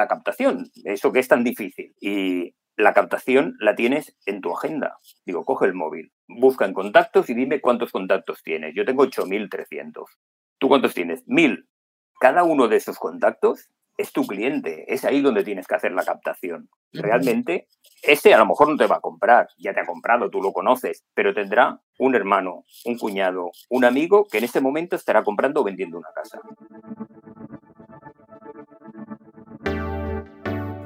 la captación, eso que es tan difícil. Y la captación la tienes en tu agenda. Digo, coge el móvil, busca en contactos y dime cuántos contactos tienes. Yo tengo 8.300. ¿Tú cuántos tienes? 1.000. Cada uno de esos contactos es tu cliente, es ahí donde tienes que hacer la captación. Realmente, ese a lo mejor no te va a comprar, ya te ha comprado, tú lo conoces, pero tendrá un hermano, un cuñado, un amigo que en ese momento estará comprando o vendiendo una casa.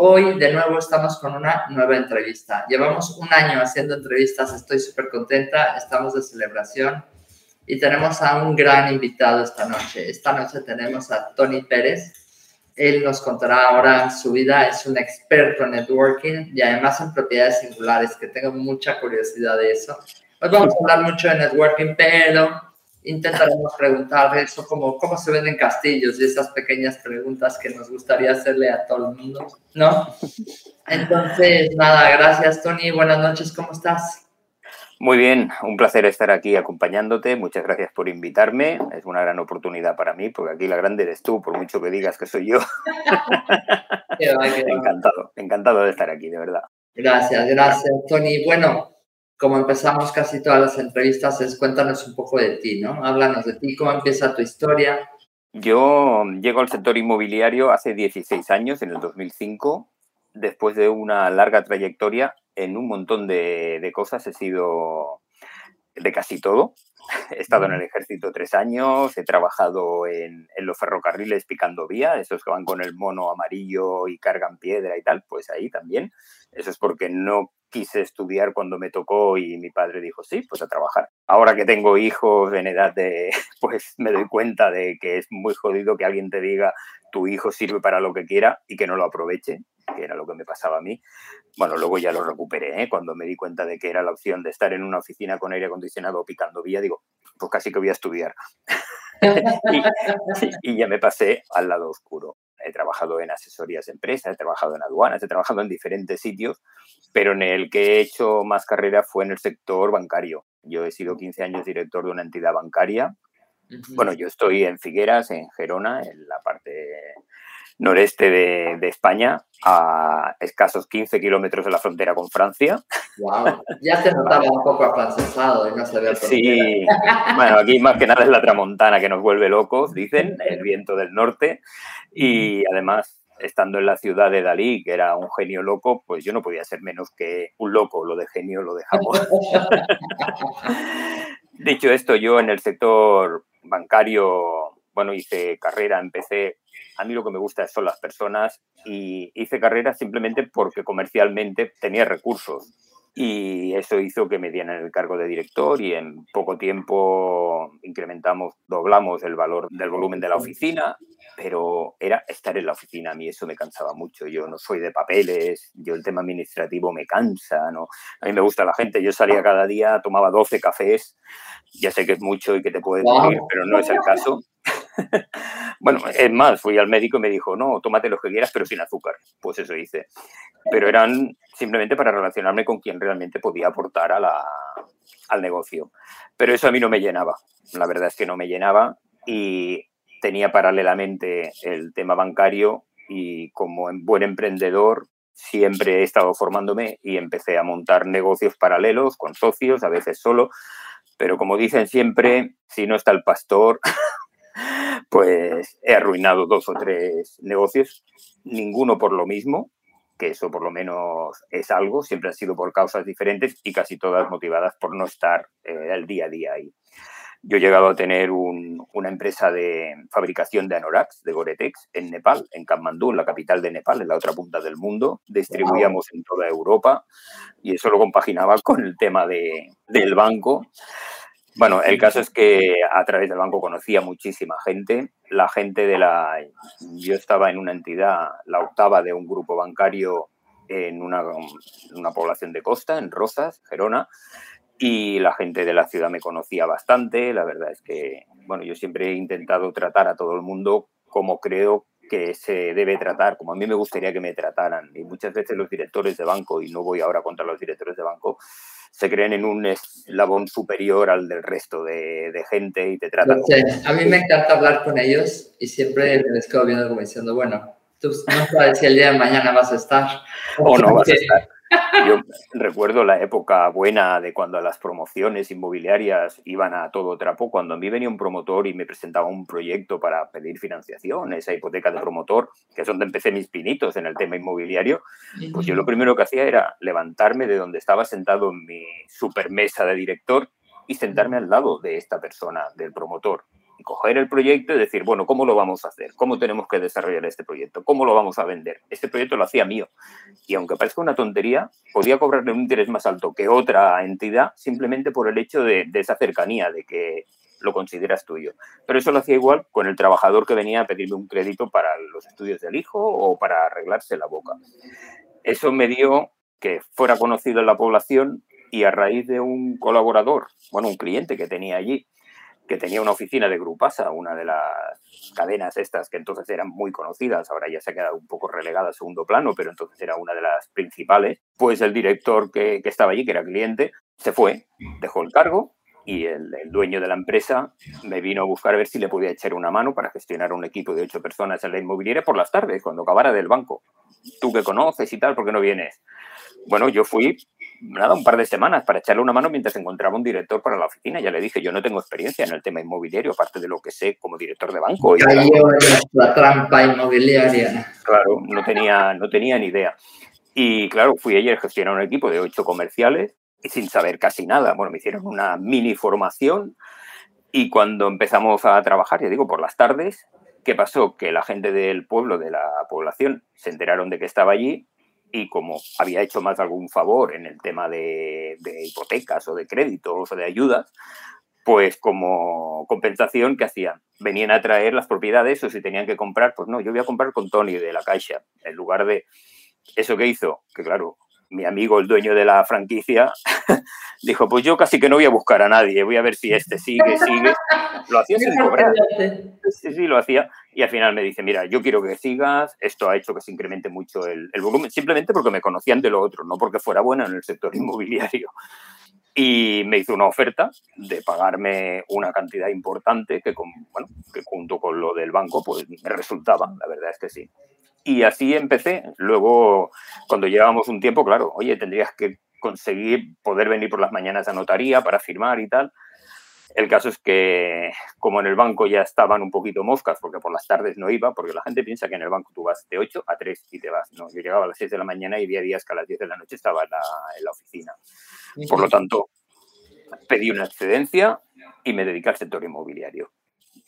Hoy de nuevo estamos con una nueva entrevista. Llevamos un año haciendo entrevistas, estoy súper contenta, estamos de celebración y tenemos a un gran invitado esta noche. Esta noche tenemos a Tony Pérez. Él nos contará ahora su vida, es un experto en networking y además en propiedades singulares, que tengo mucha curiosidad de eso. Hoy vamos a hablar mucho de networking, pero intentaremos preguntarle eso como cómo se venden castillos y esas pequeñas preguntas que nos gustaría hacerle a todo el mundo, ¿no? Entonces, nada, gracias Tony, buenas noches, ¿cómo estás? Muy bien, un placer estar aquí acompañándote. Muchas gracias por invitarme. Es una gran oportunidad para mí, porque aquí la grande eres tú, por mucho que digas que soy yo. encantado, encantado de estar aquí, de verdad. Gracias, gracias, Tony. Bueno, como empezamos casi todas las entrevistas, es cuéntanos un poco de ti, ¿no? Háblanos de ti, cómo empieza tu historia. Yo llego al sector inmobiliario hace 16 años, en el 2005, después de una larga trayectoria en un montón de, de cosas. He sido de casi todo. He estado en el ejército tres años, he trabajado en, en, los ferrocarriles picando vía, esos que van con el mono amarillo y cargan piedra y tal, pues ahí también. Eso es porque no quise estudiar cuando me tocó y mi padre dijo, sí, pues a trabajar. Ahora que tengo hijos en edad de, pues me doy cuenta de que es muy jodido que alguien te diga, tu hijo sirve para lo que quiera y que no lo aproveche, que era lo que me pasaba a mí. Bueno, luego ya lo recuperé, ¿eh? cuando me di cuenta de que era la opción de estar en una oficina con aire acondicionado picando vía, digo, pues casi que voy a estudiar. y, y ya me pasé al lado oscuro he trabajado en asesorías de empresas, he trabajado en aduanas, he trabajado en diferentes sitios, pero en el que he hecho más carrera fue en el sector bancario. Yo he sido 15 años director de una entidad bancaria. Bueno, yo estoy en Figueras, en Gerona, en la parte noreste de, de, España, a escasos 15 kilómetros de la frontera con Francia. Wow, ya se notaba un poco afrancesado y no se ve Sí, bueno, aquí más que nada es la tramontana que nos vuelve locos, dicen, el viento del norte, y además estando en la ciudad de Dalí, que era un genio loco, pues yo no podía ser menos que un loco, lo de genio lo dejamos. Dicho esto, yo en el sector bancario, bueno, hice carrera, empecé. A mí lo que me gusta son las personas y hice carrera simplemente porque comercialmente tenía recursos y eso hizo que me dieran el cargo de director y en poco tiempo incrementamos, doblamos el valor del volumen de la oficina, pero era estar en la oficina, a mí eso me cansaba mucho, yo no soy de papeles, yo el tema administrativo me cansa, ¿no? a mí me gusta la gente, yo salía cada día, tomaba 12 cafés, ya sé que es mucho y que te puedes wow. pero no es el caso. bueno, es más, fui al médico y me dijo, no, tómate lo que quieras, pero sin azúcar. Pues eso hice. Pero eran simplemente para relacionarme con quien realmente podía aportar a la, al negocio. Pero eso a mí no me llenaba. La verdad es que no me llenaba y tenía paralelamente el tema bancario y como buen emprendedor siempre he estado formándome y empecé a montar negocios paralelos con socios, a veces solo, pero como dicen siempre, si no está el pastor, pues he arruinado dos o tres negocios, ninguno por lo mismo, que eso por lo menos es algo, siempre han sido por causas diferentes y casi todas motivadas por no estar eh, el día a día ahí. Yo he llegado a tener un, una empresa de fabricación de anoraks, de Goretex, en Nepal, en Kathmandú, en la capital de Nepal, en la otra punta del mundo. Distribuíamos wow. en toda Europa y eso lo compaginaba con el tema de, del banco Bueno, el caso es que a través del banco conocía muchísima gente. La gente de la... Yo estaba en una entidad, la octava de un grupo bancario en una, una población de costa, en Rosas, Gerona, y la gente de la ciudad me conocía bastante. La verdad es que, bueno, yo siempre he intentado tratar a todo el mundo como creo que se debe tratar, como a mí me gustaría que me trataran. Y muchas veces los directores de banco, y no voy ahora contra los directores de banco, se creen en un eslabón superior al del resto de, gente y te tratan. a mí me encanta hablar con ellos y siempre les quedo viendo como diciendo, bueno, tú no sabes si el día de mañana vas a estar. O no vas a estar. Yo recuerdo la época buena de cuando las promociones inmobiliarias iban a todo trapo, cuando a mí venía un promotor y me presentaba un proyecto para pedir financiación, esa hipoteca de promotor, que es donde empecé mis pinitos en el tema inmobiliario, pues yo lo primero que hacía era levantarme de donde estaba sentado en mi supermesa de director y sentarme al lado de esta persona, del promotor, coger el proyecto y decir, bueno, ¿cómo lo vamos a hacer? ¿Cómo tenemos que desarrollar este proyecto? ¿Cómo lo vamos a vender? Este proyecto lo hacía mío. Y aunque parezca una tontería, podía cobrarle un interés más alto que otra entidad simplemente por el hecho de, esa cercanía, de que lo consideras tuyo. Pero eso lo hacía igual con el trabajador que venía a pedirme un crédito para los estudios del hijo o para arreglarse la boca. Eso me dio que fuera conocido en la población y a raíz de un colaborador, bueno, un cliente que tenía allí, que tenía una oficina de Grupasa, una de las cadenas estas que entonces eran muy conocidas, ahora ya se ha quedado un poco relegada a segundo plano, pero entonces era una de las principales, pues el director que, estaba allí, que era cliente, se fue, dejó el cargo y el, dueño de la empresa me vino a buscar a ver si le podía echar una mano para gestionar un equipo de ocho personas en la inmobiliaria por las tardes, cuando acabara del banco. Tú que conoces y tal, ¿por qué no vienes? Bueno, yo fui nada, un par de semanas para echarle una mano mientras encontraba un director para la oficina. Ya le dije, yo no tengo experiencia en el tema inmobiliario, aparte de lo que sé como director de banco. Y la trampa inmobiliaria. Claro, no tenía, no tenía ni idea. Y claro, fui ayer a gestionar un equipo de ocho comerciales y sin saber casi nada. Bueno, me hicieron una mini formación y cuando empezamos a trabajar, ya digo, por las tardes, ¿qué pasó? Que la gente del pueblo, de la población, se enteraron de que estaba allí y como había hecho más algún favor en el tema de, hipotecas o de créditos o de ayudas, pues como compensación, ¿qué hacían? Venían a traer las propiedades o si tenían que comprar, pues no, yo voy a comprar con Tony de la Caixa, en lugar de eso que hizo, que claro, mi amigo, el dueño de la franquicia, dijo, pues yo casi que no voy a buscar a nadie, voy a ver si este sigue, sigue. Lo hacía sin cobrar. Sí, sí, lo hacía. Y al final me dice, mira, yo quiero que sigas, esto ha hecho que se incremente mucho el, volumen, simplemente porque me conocían de lo otro, no porque fuera buena en el sector inmobiliario. Y me hizo una oferta de pagarme una cantidad importante que, con, bueno, que junto con lo del banco pues me resultaba, la verdad es que sí. Y así empecé. Luego, cuando llevábamos un tiempo, claro, oye, tendrías que conseguir poder venir por las mañanas a notaría para firmar y tal. El caso es que, como en el banco ya estaban un poquito moscas, porque por las tardes no iba, porque la gente piensa que en el banco tú vas de 8 a 3 y te vas. No, yo llegaba a las 6 de la mañana y había días que a las 10 de la noche estaba en la, en la oficina. Por lo tanto, pedí una excedencia y me dediqué al sector inmobiliario.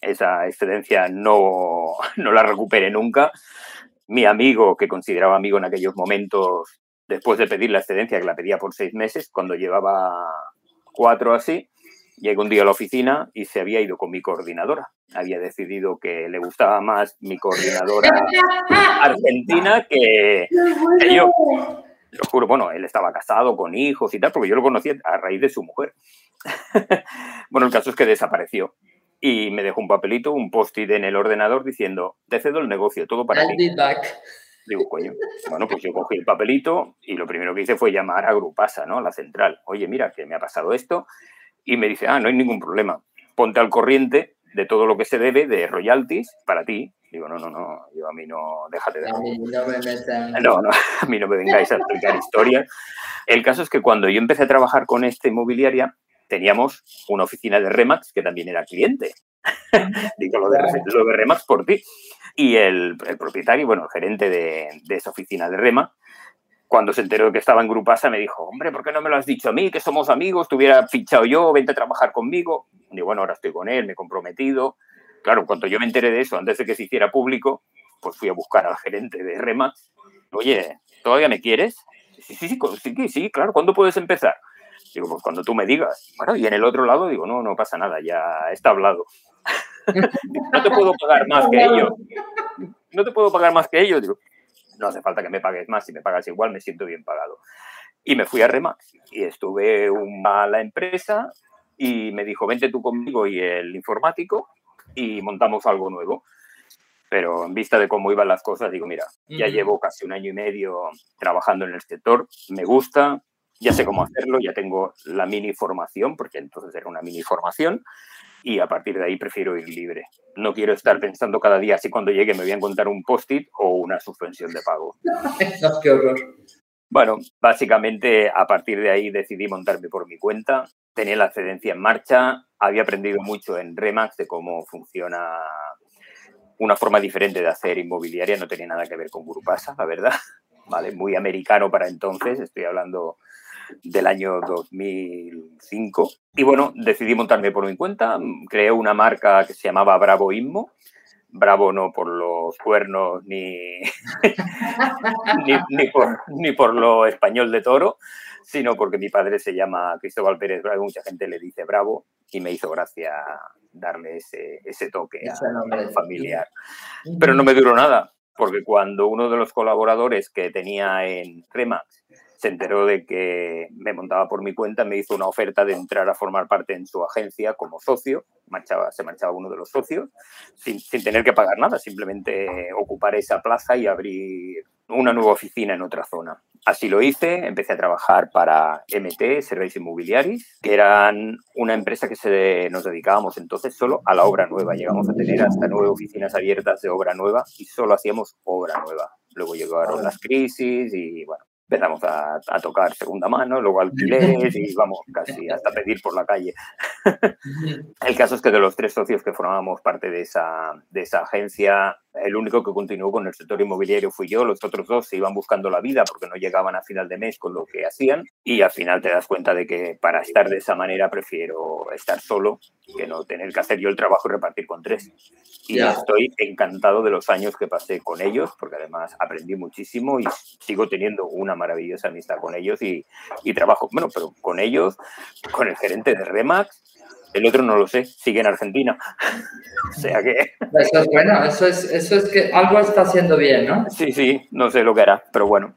Esa excedencia no, no la recuperé nunca mi amigo, que consideraba amigo en aquellos momentos, después de pedir la excedencia, que la pedía por seis meses, cuando llevaba cuatro así, llegó un día a la oficina y se había ido con mi coordinadora. Había decidido que le gustaba más mi coordinadora argentina que, yo. Lo juro, bueno, él estaba casado con hijos y tal, porque yo lo conocía a raíz de su mujer. bueno, el caso es que desapareció y me dejó un papelito, un post-it en el ordenador diciendo, te cedo el negocio, todo para ti. Digo, coño, bueno, pues yo cogí el papelito y lo primero que hice fue llamar a Grupasa, ¿no? A la central. Oye, mira, que me ha pasado esto. Y me dice, ah, no hay ningún problema. Ponte al corriente de todo lo que se debe de royalties para ti. Digo, no, no, no, yo a mí no, déjate de... A mí no me metan... No, no, a mí no me vengáis a explicar historias. El caso es que cuando yo empecé a trabajar con esta inmobiliaria, teníamos una oficina de Remax que también era cliente. Digo lo de, Remax por ti. Y el, propietario, bueno, el gerente de, esa oficina de Remax, cuando se enteró de que estaba en Grupasa, me dijo, hombre, ¿por qué no me lo has dicho a mí? Que somos amigos, te hubiera fichado yo, vente a trabajar conmigo. Y bueno, ahora estoy con él, me he comprometido. Claro, cuando yo me enteré de eso, antes de que se hiciera público, pues fui a buscar al gerente de Remax. Oye, ¿todavía me quieres? Sí, sí, sí, sí, sí, claro, ¿cuándo puedes empezar? Digo, pues cuando tú me digas. Bueno, y en el otro lado digo, no, no pasa nada, ya está hablado. no te puedo pagar más que ellos. No te puedo pagar más que ellos. Digo, no hace falta que me pagues más, si me pagas igual me siento bien pagado. Y me fui a Remax y estuve a la empresa y me dijo, vente tú conmigo y el informático y montamos algo nuevo. Pero en vista de cómo iban las cosas, digo, mira, ya llevo casi un año y medio trabajando en el sector, me gusta, ya sé cómo hacerlo, ya tengo la mini formación, porque entonces era una mini formación, y a partir de ahí prefiero ir libre. No quiero estar pensando cada día si cuando llegue me voy a encontrar un post-it o una suspensión de pago. qué horror. Bueno, básicamente a partir de ahí decidí montarme por mi cuenta. Tenía la excedencia en marcha, había aprendido mucho en Remax de cómo funciona una forma diferente de hacer inmobiliaria, no tenía nada que ver con Grupasa, la verdad. Vale, muy americano para entonces, estoy hablando del año 2005. Y bueno, decidí montarme por mi cuenta, creé una marca que se llamaba Bravo Inmo. Bravo no por los cuernos ni, ni, por, ni por lo español de toro, sino porque mi padre se llama Cristóbal Pérez Bravo y mucha gente le dice Bravo y me hizo gracia darle ese, ese toque familiar. Pero no me duró nada, porque cuando uno de los colaboradores que tenía en Remax se enteró de que me montaba por mi cuenta, me hizo una oferta de entrar a formar parte en su agencia como socio, marchaba, se marchaba uno de los socios, sin, sin tener que pagar nada, simplemente ocupar esa plaza y abrir una nueva oficina en otra zona. Así lo hice, empecé a trabajar para MT, Servicios Inmobiliaris, que eran una empresa que se, nos dedicábamos entonces solo a la obra nueva. Llegamos a tener hasta nueve oficinas abiertas de obra nueva y solo hacíamos obra nueva. Luego llegaron las crisis y bueno, empezamos a, tocar segunda mano, luego alquileres y vamos casi hasta pedir por la calle. el caso es que de los tres socios que formábamos parte de esa, de esa agencia, el único que continuó con el sector inmobiliario fui yo, los otros dos se iban buscando la vida porque no llegaban a final de mes con lo que hacían y al final te das cuenta de que para estar de esa manera prefiero estar solo que no tener que hacer yo el trabajo y repartir con tres. Y estoy encantado de los años que pasé con ellos porque además aprendí muchísimo y sigo teniendo una maravillosa amistad con ellos y, y trabajo, bueno, pero con ellos, con el gerente de Remax, el otro no lo sé, sigue en Argentina. o sea que. Eso es bueno, eso es, eso es que algo está haciendo bien, ¿no? Sí, sí, no sé lo que hará, pero bueno.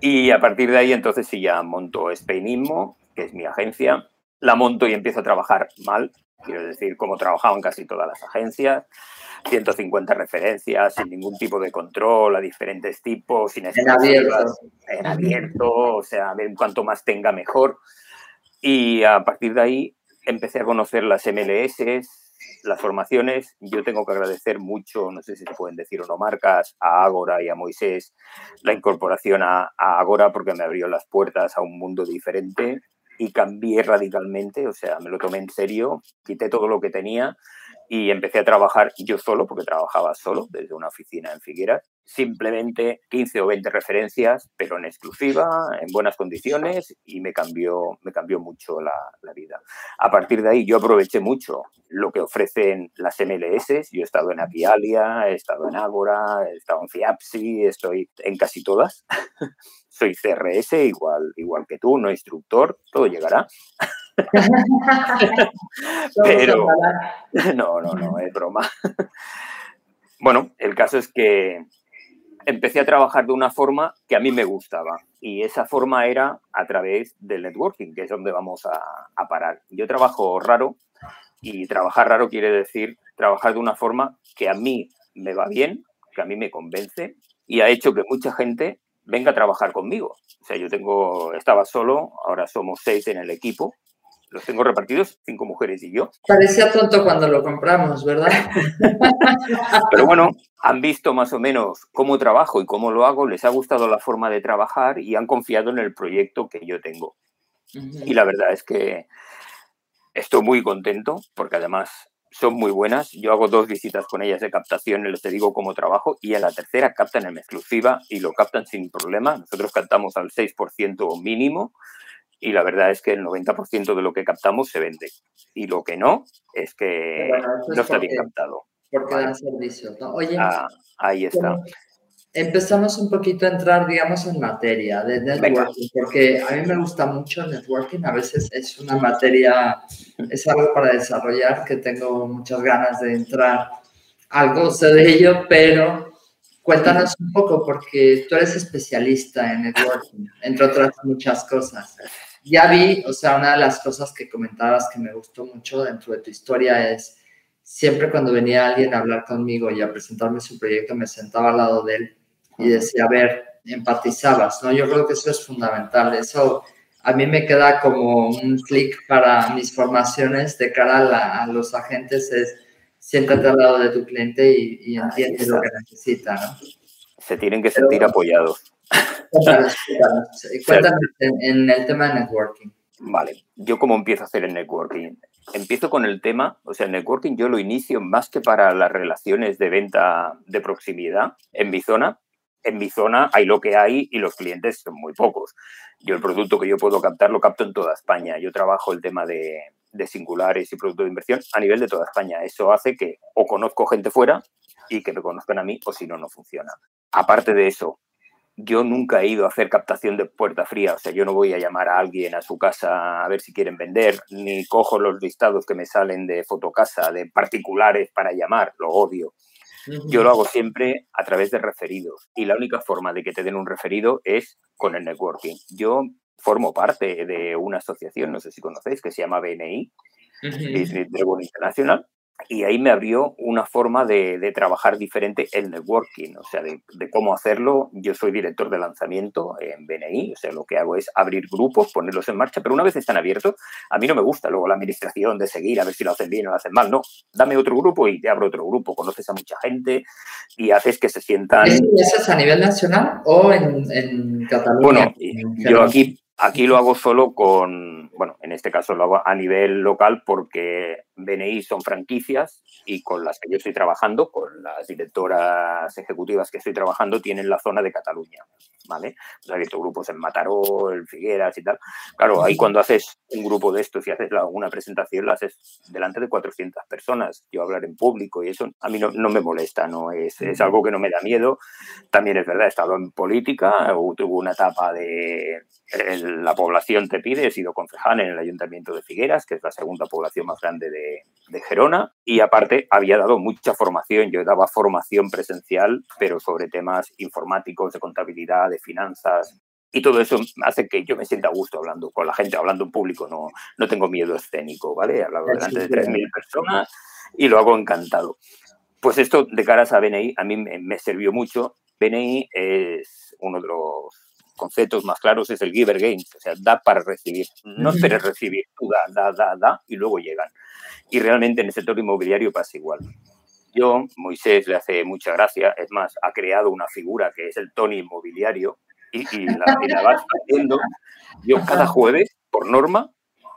Y a partir de ahí, entonces sí ya monto Spainismo, que es mi agencia. La monto y empiezo a trabajar mal, quiero decir, como trabajaban casi todas las agencias. 150 referencias, sin ningún tipo de control, a diferentes tipos, sin en abierto. En abierto, o sea, a ver cuanto más tenga mejor. Y a partir de ahí empecé a conocer las MLS, las formaciones. Yo tengo que agradecer mucho, no sé si se pueden decir o no marcas, a Agora y a Moisés la incorporación a, a Agora porque me abrió las puertas a un mundo diferente y cambié radicalmente, o sea, me lo tomé en serio, quité todo lo que tenía y empecé a trabajar yo solo, porque trabajaba solo desde una oficina en Figueras, simplemente 15 o 20 referencias, pero en exclusiva, en buenas condiciones y me cambió, me cambió mucho la, la vida. A partir de ahí yo aproveché mucho lo que ofrecen las MLS, yo he estado en Apialia, he estado en Agora, he estado en Fiapsi, estoy en casi todas. Soy CRS, igual, igual que tú, no instructor, todo llegará. Pero no, no, no, es broma. Bueno, el caso es que empecé a trabajar de una forma que a mí me gustaba y esa forma era a través del networking, que es donde vamos a, parar. Yo trabajo raro y trabajar raro quiere decir trabajar de una forma que a mí me va bien, que a mí me convence y ha hecho que mucha gente venga a trabajar conmigo. O sea, yo tengo, estaba solo, ahora somos seis en el equipo los tengo repartidos, cinco mujeres y yo. Parecía tonto cuando lo compramos, ¿verdad? Pero bueno, han visto más o menos cómo trabajo y cómo lo hago, les ha gustado la forma de trabajar y han confiado en el proyecto que yo tengo. Y la verdad es que estoy muy contento porque además son muy buenas. Yo hago dos visitas con ellas de captación y les digo cómo trabajo y en la tercera captan en exclusiva y lo captan sin problema. Nosotros captamos al 6% mínimo y la verdad es que el 90% de lo que captamos se vende. Y lo que no es que no está bien captado. Porque dan servicio. Oye, ah, ahí está. empezamos un poquito a entrar, digamos, en materia de networking, porque a mí me gusta mucho networking, a veces es una materia, es algo para desarrollar que tengo muchas ganas de entrar. Algo sé de ello, pero cuéntanos un poco, porque tú eres especialista en networking, entre otras muchas cosas. Ya vi, o sea, una de las cosas que comentabas que me gustó mucho dentro de tu historia es siempre cuando venía alguien a hablar conmigo y a presentarme su proyecto, me sentaba al lado de él y decía, a ver, empatizabas, ¿no? Yo creo que eso es fundamental. Eso a mí me queda como un clic para mis formaciones de cara a, los agentes, es siéntate al lado de tu cliente y, y entiende lo que necesita, ¿no? Se tienen que sentir apoyados. Cuéntanos, cuéntanos, en, el tema de networking. Vale, yo cómo empiezo a hacer el networking. Empiezo con el tema, o sea, el networking yo lo inicio más que para las relaciones de venta de proximidad en mi zona, en mi zona hay lo que hay y los clientes son muy pocos. Yo el producto que yo puedo captar lo capto en toda España. Yo trabajo el tema de, singulares y productos de inversión a nivel de toda España. Eso hace que o conozco gente fuera y que me conozcan a mí o si no, no funciona. Aparte de eso, yo nunca he ido a hacer captación de puerta fría, o sea, yo no voy a llamar a alguien a su casa a ver si quieren vender, ni cojo los listados que me salen de fotocasa, de particulares para llamar, lo odio. Yo lo hago siempre a través de referidos y la única forma de que te den un referido es con el networking. Yo formo parte de una asociación, no sé si conocéis, que se llama BNI, Business Dragon International, y ahí me abrió una forma de, trabajar diferente el networking, o sea, de, cómo hacerlo. Yo soy director de lanzamiento en BNI, o sea, lo que hago es abrir grupos, ponerlos en marcha, pero una vez están abiertos, a mí no me gusta luego la administración de seguir a ver si lo hacen bien o lo hacen mal, no, dame otro grupo y te abro otro grupo, conoces a mucha gente y haces que se sientan... ¿Eso es a nivel nacional o en, en Cataluña? Bueno, yo aquí Aquí lo hago solo con, bueno, en este caso lo hago a nivel local porque BNI son franquicias y con las que yo estoy trabajando, con las directoras ejecutivas que estoy trabajando, tienen la zona de Cataluña, ¿vale? Pues he abierto grupos en Mataró, en Figueras y tal. Claro, ahí cuando haces un grupo de estos y haces una presentación, la haces delante de 400 personas. Yo hablar en público y eso a mí no, me molesta, no es, es algo que no me da miedo. También es verdad, he estado en política, tuve una etapa de la población te pide, he sido concejal en el Ayuntamiento de Figueras, que es la segunda población más grande de, Gerona, y aparte había dado mucha formación, yo daba formación presencial, pero sobre temas informáticos, de contabilidad, de finanzas, y todo eso hace que yo me sienta a gusto hablando con la gente, hablando en público, no, no tengo miedo escénico, ¿vale? He hablado delante de 3.000 personas y lo hago encantado. Pues esto de caras a BNI a mí me, me sirvió mucho. BNI es uno de los conceptos más claros es el giver gains, o sea, da para recibir. No esperes recibir, tú da, da, da, da, y luego llegan. Y realmente en el sector inmobiliario pasa igual. Yo, Moisés le hace mucha gracia, es más, ha creado una figura que es el Tony inmobiliario y, la, y la vas haciendo. Yo cada jueves, por norma,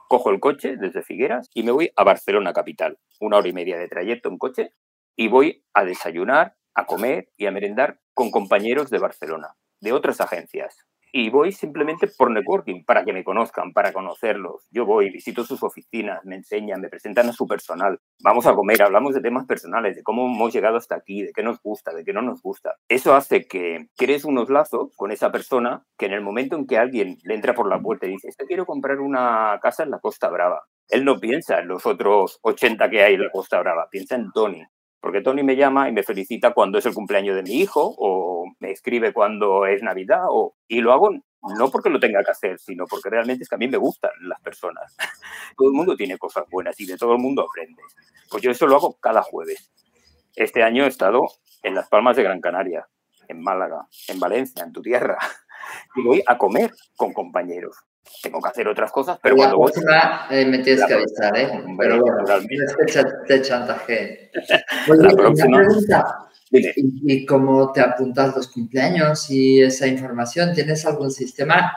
cojo el coche desde Figueras y me voy a Barcelona capital. Una hora y media de trayecto en coche y voy a desayunar, a comer y a merendar con compañeros de Barcelona, de otras agencias y voy simplemente por networking, para que me conozcan, para conocerlos. Yo voy, visito sus oficinas, me enseñan, me presentan a su personal. Vamos a comer, hablamos de temas personales, de cómo hemos llegado hasta aquí, de qué nos gusta, de qué no nos gusta. Eso hace que crees unos lazos con esa persona que en el momento en que alguien le entra por la puerta y dice, este quiero comprar una casa en la Costa Brava, él no piensa en los otros 80 que hay en la Costa Brava, piensa en Tony. Porque Tony me llama y me felicita cuando es el cumpleaños de mi hijo o me escribe cuando es Navidad o, y lo hago no porque lo tenga que hacer, sino porque realmente es que a mí me gustan las personas. Todo el mundo tiene cosas buenas y de todo el mundo aprendes. Pues yo eso lo hago cada jueves. Este año he estado en Las Palmas de Gran Canaria, en Málaga, en Valencia, en tu tierra, y voy a comer con compañeros tengo que hacer otras cosas, pero cuando voy... Eh, me tienes que avisar, ¿eh? Pero bueno, te chantaje. la próxima... ¿Y, cómo te apuntas los cumpleaños y esa información? ¿Tienes algún sistema?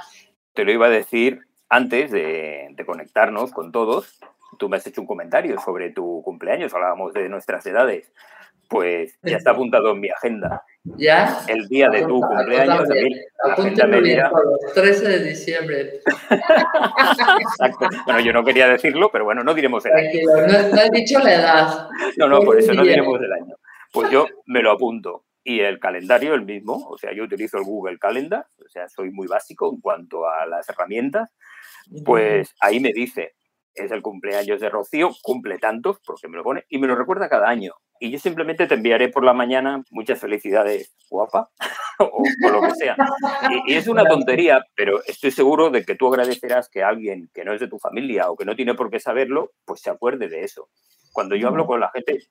Te lo iba a decir antes de, de conectarnos con todos. Tú me has hecho un comentario sobre tu cumpleaños, hablábamos de nuestras edades. Pues ya está apuntado en mi agenda. ¿Ya? El día de tu cumpleaños. Apúntame bien, 13 de diciembre. Exacto. Bueno, yo no quería decirlo, pero bueno, no diremos el año. No, no he dicho la edad. No, no, por eso no diremos el año. Pues yo me lo apunto. y el calendario el mismo. O sea, yo utilizo el Google Calendar, o sea, soy muy básico en cuanto a las herramientas. Pues ahí me dice, es el cumpleaños de Rocío, cumple tantos, porque me lo pone, y me lo recuerda cada año. Y yo simplemente te enviaré por la mañana muchas felicidades, guapa, o, lo que sea. Y, y, es una tontería, pero estoy seguro de que tú agradecerás que alguien que no es de tu familia o que no tiene por qué saberlo, pues se acuerde de eso. Cuando yo hablo con la gente,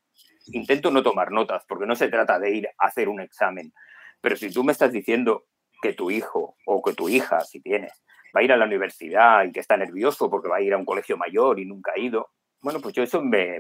intento no tomar notas, porque no se trata de ir a hacer un examen. Pero si tú me estás diciendo que tu hijo o que tu hija, si tienes, va a ir a la universidad y que está nervioso porque va a ir a un colegio mayor y nunca ha ido, bueno, pues yo eso me,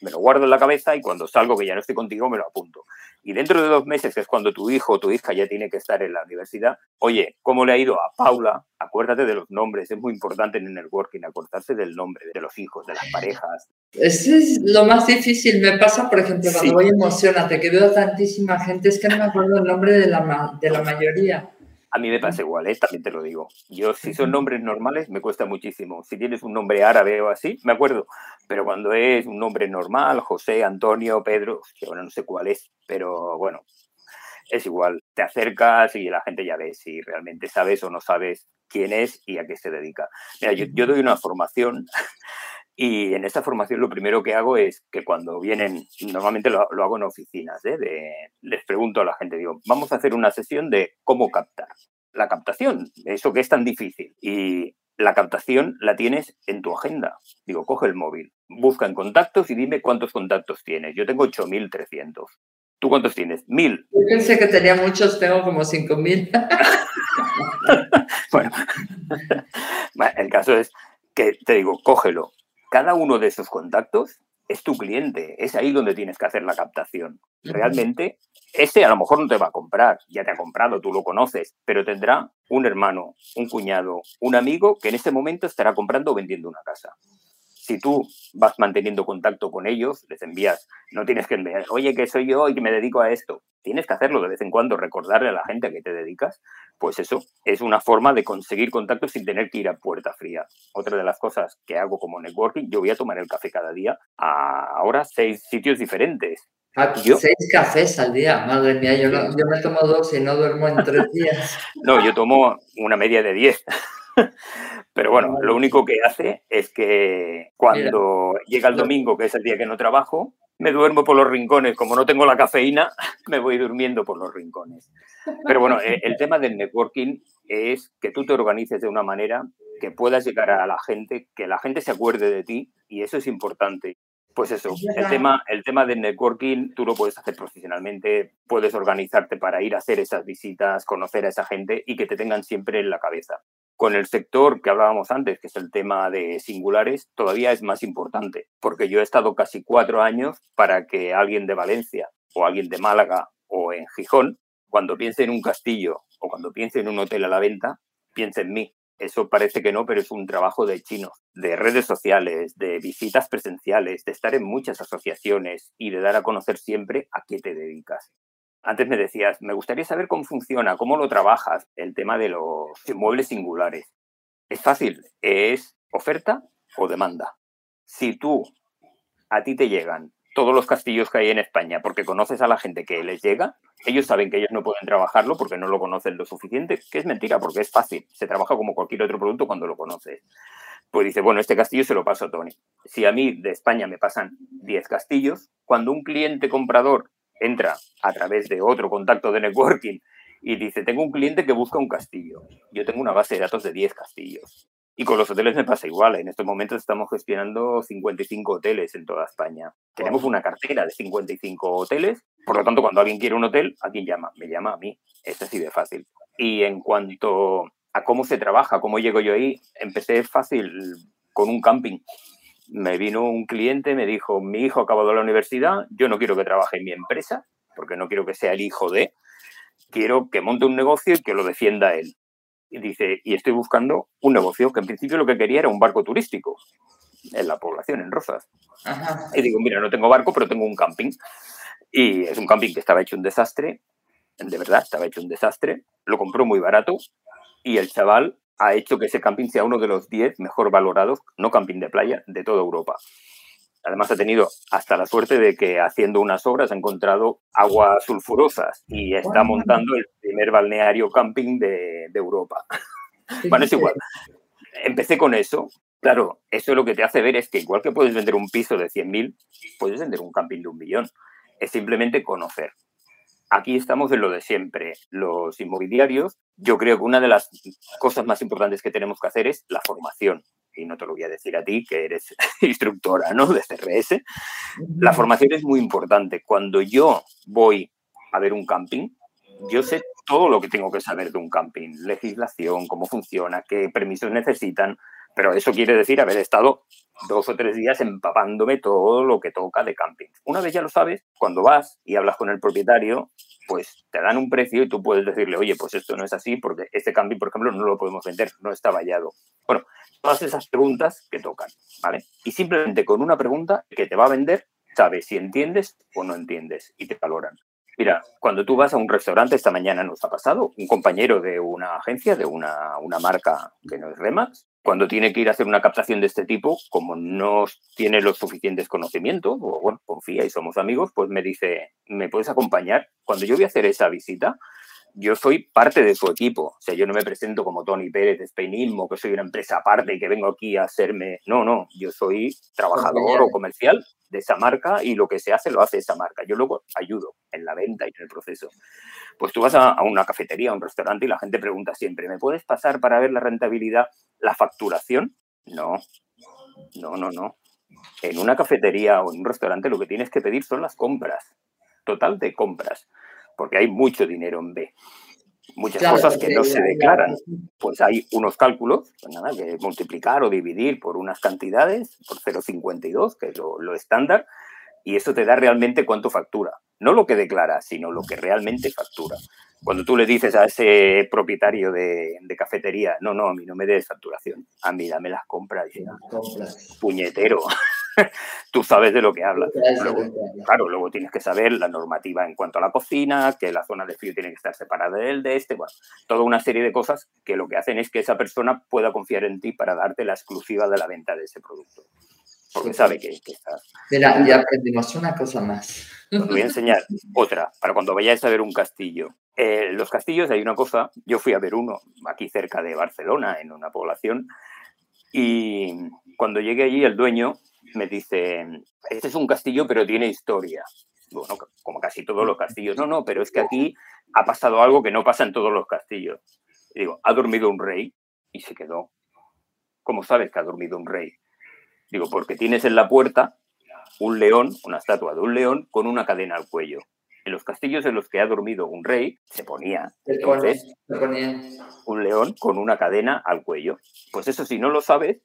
me, lo guardo en la cabeza y cuando salgo que ya no estoy contigo me lo apunto. Y dentro de dos meses, que es cuando tu hijo o tu hija ya tiene que estar en la universidad, oye, ¿cómo le ha ido a Paula? Acuérdate de los nombres, es muy importante en el networking, acordarse del nombre de los hijos, de las parejas. Eso es lo más difícil. Me pasa, por ejemplo, cuando sí. voy emocionante, que veo tantísima gente, es que no me acuerdo el nombre de la, de la mayoría. A mí me pasa igual, ¿eh? también te lo digo. Yo, si son nombres normales, me cuesta muchísimo. Si tienes un nombre árabe o así, me acuerdo. Pero cuando es un nombre normal, José, Antonio, Pedro, que ahora no sé cuál es, pero bueno, es igual. Te acercas y la gente ya ve si realmente sabes o no sabes quién es y a qué se dedica. Mira, yo, yo doy una formación y en esta formación lo primero que hago es que cuando vienen, normalmente lo, lo hago en oficinas, ¿eh? de, les pregunto a la gente, digo, vamos a hacer una sesión de cómo captar. La captación, eso que es tan difícil. Y la captación la tienes en tu agenda. Digo, coge el móvil, busca en contactos y dime cuántos contactos tienes. Yo tengo 8.300. ¿Tú cuántos tienes? ¿Mil? Yo pensé que tenía muchos, tengo como 5.000. bueno, el caso es que te digo, cógelo, cada uno de esos contactos es tu cliente, es ahí donde tienes que hacer la captación. Realmente, ese a lo mejor no te va a comprar, ya te ha comprado, tú lo conoces, pero tendrá un hermano, un cuñado, un amigo que en ese momento estará comprando o vendiendo una casa. Si tú vas manteniendo contacto con ellos, les envías, no tienes que enviar, oye, que soy yo y que me dedico a esto. Tienes que hacerlo de vez en cuando, recordarle a la gente a que te dedicas. Pues eso es una forma de conseguir contacto sin tener que ir a puerta fría. Otra de las cosas que hago como networking, yo voy a tomar el café cada día a ahora seis sitios diferentes. Ah, ¿Yo? Seis cafés al día, madre mía, yo, no, yo me tomo dos y no duermo en tres días. no, yo tomo una media de diez. Pero bueno, lo único que hace es que cuando llega el domingo, que es el día que no trabajo, me duermo por los rincones. Como no tengo la cafeína, me voy durmiendo por los rincones. Pero bueno, e, el tema del networking es que tú te organices de una manera que puedas llegar a la gente, que la gente se acuerde de ti y eso es importante. Pues eso, el tema, el tema del networking tú lo puedes hacer profesionalmente, puedes organizarte para ir a hacer esas visitas, conocer a esa gente y que te tengan siempre en la cabeza. Con el sector que hablábamos antes, que es el tema de singulares, todavía es más importante, porque yo he estado casi cuatro años para que alguien de Valencia o alguien de Málaga o en Gijón, cuando piense en un castillo o cuando piense en un hotel a la venta, piense en mí. Eso parece que no, pero es un trabajo de chinos, de redes sociales, de visitas presenciales, de estar en muchas asociaciones y de dar a conocer siempre a qué te dedicas. Antes me decías, me gustaría saber cómo funciona, cómo lo trabajas, el tema de los inmuebles singulares. Es fácil, es oferta o demanda. Si tú, a ti te llegan todos los castillos que hay en España porque conoces a la gente que les llega, ellos saben que ellos no pueden trabajarlo porque no lo conocen lo suficiente, que es mentira, porque es fácil. Se trabaja como cualquier otro producto cuando lo conoces. Pues dice, bueno, este castillo se lo paso a Tony. Si a mí de España me pasan 10 castillos, cuando un cliente comprador entra a través de otro contacto de networking y dice, tengo un cliente que busca un castillo. Yo tengo una base de datos de 10 castillos. Y con los hoteles me pasa igual. En estos momentos estamos gestionando 55 hoteles en toda España. Tenemos una cartera de 55 hoteles. Por lo tanto, cuando alguien quiere un hotel, ¿a quién llama? Me llama a mí. Es así de fácil. Y en cuanto a cómo se trabaja, cómo llego yo ahí, empecé fácil con un camping me vino un cliente, me dijo, mi hijo ha acabado la universidad, yo no quiero que trabaje en mi empresa, porque no quiero que sea el hijo de, quiero que monte un negocio y que lo defienda él. Y dice, y estoy buscando un negocio que en principio lo que quería era un barco turístico en la población, en Rozas. Y digo, mira, no tengo barco, pero tengo un camping. Y es un camping que estaba hecho un desastre, de verdad, estaba hecho un desastre. Lo compró muy barato y el chaval ha hecho que ese camping sea uno de los 10 mejor valorados, no camping de playa, de toda Europa. Además ha tenido hasta la suerte de que haciendo unas obras ha encontrado aguas sulfurosas y está montando el primer balneario camping de, de Europa. bueno, es igual. Empecé con eso. Claro, eso lo que te hace ver es que igual que puedes vender un piso de 100.000, puedes vender un camping de un millón. Es simplemente conocer. Aquí estamos en lo de siempre. Los inmobiliarios, yo creo que una de las cosas más importantes que tenemos que hacer es la formación. Y no te lo voy a decir a ti, que eres instructora ¿no? de CRS. La formación es muy importante. Cuando yo voy a ver un camping, yo sé todo lo que tengo que saber de un camping, legislación, cómo funciona, qué permisos necesitan, pero eso quiere decir haber estado dos o tres días empapándome todo lo que toca de camping. Una vez ya lo sabes, cuando vas y hablas con el propietario, pues te dan un precio y tú puedes decirle, oye, pues esto no es así porque este camping, por ejemplo, no lo podemos vender, no está vallado. Bueno, todas esas preguntas que tocan, ¿vale? Y simplemente con una pregunta que te va a vender, sabes si entiendes o no entiendes y te valoran. Mira, cuando tú vas a un restaurante, esta mañana nos ha pasado, un compañero de una agencia, de una, una marca que no es Remax, cuando tiene que ir a hacer una captación de este tipo, como no tiene los suficientes conocimientos, o bueno, confía y somos amigos, pues me dice, ¿me puedes acompañar? Cuando yo voy a hacer esa visita, yo soy parte de su equipo. O sea, yo no me presento como Tony Pérez de Spainismo, que soy una empresa aparte y que vengo aquí a hacerme. No, no, yo soy trabajador o comercial de esa marca y lo que se hace lo hace esa marca. Yo luego ayudo en la venta y en el proceso. Pues tú vas a, una cafetería, a un restaurante y la gente pregunta siempre, ¿me puedes pasar para ver la rentabilidad, la facturación? No, no, no, no. En una cafetería o en un restaurante lo que tienes que pedir son las compras, total de compras porque hay mucho dinero en B. Muchas cosas que no se declaran. Pues hay unos cálculos, pues nada, que multiplicar o dividir por unas cantidades, por 0,52, que es lo, estándar, y eso te da realmente cuánto factura. No lo que declara, sino lo que realmente factura. Cuando tú le dices a ese propietario de, cafetería, no, no, a mí no me des facturación, a mí dame las compras, puñetero. tú sabes de lo que hablas. claro, luego tienes que saber la normativa en cuanto a la cocina, que la zona de frío tiene que estar separada del de este, bueno, toda una serie de cosas que lo que hacen es que esa persona pueda confiar en ti para darte la exclusiva de la venta de ese producto. Porque sabe que, que estás. Mira, ya aprendimos una cosa más. Te voy a enseñar otra, para cuando vayáis a ver un castillo. Eh, los castillos hay una cosa, yo fui a ver uno aquí cerca de Barcelona, en una población, y cuando llegué allí el dueño me dice, este es un castillo pero tiene historia. Bueno, como casi todos los castillos. No, no, pero es que aquí ha pasado algo que no pasa en todos los castillos. Y digo, ha dormido un rey y se quedó. ¿Cómo sabes que ha dormido un rey? Digo, porque tienes en la puerta un león, una estatua de un león con una cadena al cuello. En los castillos en los que ha dormido un rey se ponía, entonces, un león con una cadena al cuello. Pues eso, si no lo sabes,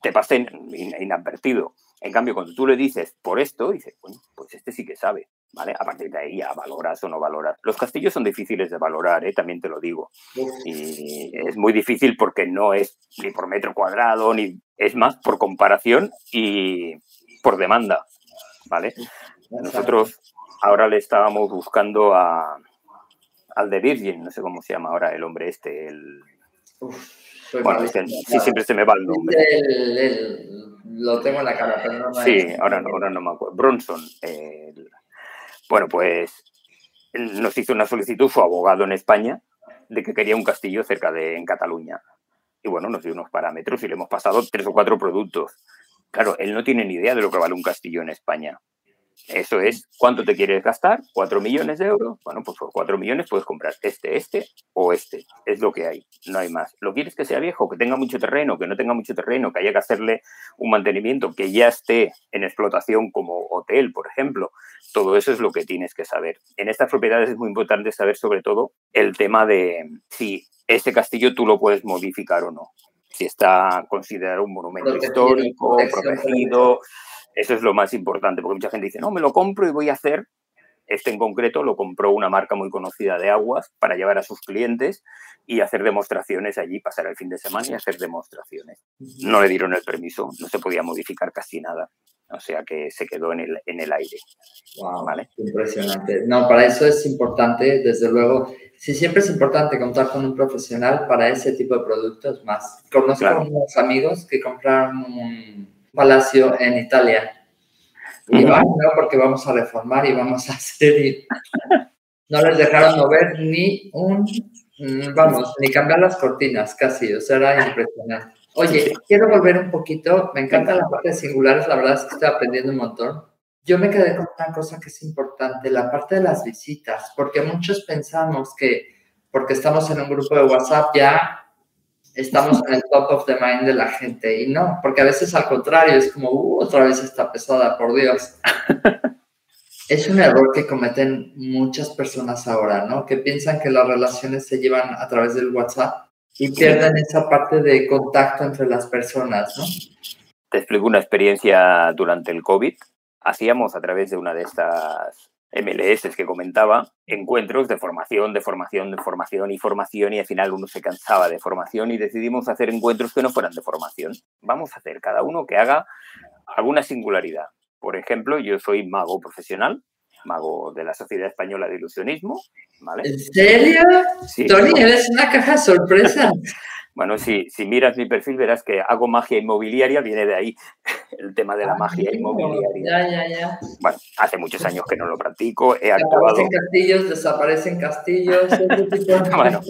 te pasa inadvertido. En cambio, cuando tú le dices por esto, dices, bueno, pues este sí que sabe, ¿vale? A partir de ahí ya valoras o no valoras. Los castillos son difíciles de valorar, ¿eh? también te lo digo. Y es muy difícil porque no es ni por metro cuadrado, ni es más por comparación y por demanda, ¿vale? Nosotros ahora le estábamos buscando a, al de Virgin, no sé cómo se llama ahora el hombre este, el bueno, sí, siempre se me va el nombre. lo tengo en la cara, pero no Sí, ahora no, ahora no me acuerdo. Bronson. bueno, pues nos hizo una solicitud su abogado en España de que quería un castillo cerca de en Cataluña. Y bueno, nos dio unos parámetros y le hemos pasado tres o cuatro productos. Claro, él no tiene ni idea de lo que vale un castillo en España. Eso es, ¿cuánto te quieres gastar? ¿Cuatro millones de euros? Bueno, pues por cuatro millones puedes comprar este, este o este. Es lo que hay, no hay más. ¿Lo quieres que sea viejo, que tenga mucho terreno, que no tenga mucho terreno, que haya que hacerle un mantenimiento, que ya esté en explotación como hotel, por ejemplo? Todo eso es lo que tienes que saber. En estas propiedades es muy importante saber sobre todo el tema de si ese castillo tú lo puedes modificar o no. Si está considerado un monumento histórico, protegido eso es lo más importante, porque mucha gente dice, no, me lo compro y voy a hacer. Este en concreto lo compró una marca muy conocida de aguas para llevar a sus clientes y hacer demostraciones allí, pasar el fin de semana y hacer demostraciones. No le dieron el permiso, no se podía modificar casi nada. O sea que se quedó en el, en el aire. Wow, Impresionante. No, para eso es importante, desde luego, sí, siempre es importante contar con un profesional para ese tipo de productos más. Conozco unos amigos que compraron un palacio en Italia Y van, no, porque vamos a reformar y vamos a hacer. Y... No les dejaron mover ni un, mm, vamos, ni cambiar las cortinas casi, o sea, era impresionante. Oye, quiero volver un poquito, me encanta la parte de singulares, la verdad es que estoy aprendiendo un montón. Yo me quedé con una cosa que es importante, la parte de las visitas, porque muchos pensamos que porque estamos en un grupo de WhatsApp ya estamos en el top of the mind de la gente y no, porque a veces al contrario es como, uh, otra vez está pesada, por Dios. es un error que cometen muchas personas ahora, ¿no? Que piensan que las relaciones se llevan a través del WhatsApp y pierden esa parte de contacto entre las personas, ¿no? Te explico una experiencia durante el COVID. Hacíamos a través de una de estas MLS que comentaba, encuentros de formación, de formación, de formación y formación y al final uno se cansaba de formación y decidimos hacer encuentros que no fueran de formación. Vamos a hacer cada uno que haga alguna singularidad. Por ejemplo, yo soy mago profesional, mago de la Sociedad Española de Ilusionismo. ¿vale? ¿En serio? Sí. Tony, eres una caja sorpresa. Bueno, si, si miras mi perfil verás que hago magia inmobiliaria, viene de ahí el tema de la ah, magia inmobiliaria. Ya, ya, ya. Bueno, hace muchos años que no lo practico, he actuado... Castillos, desaparecen castillos, bueno,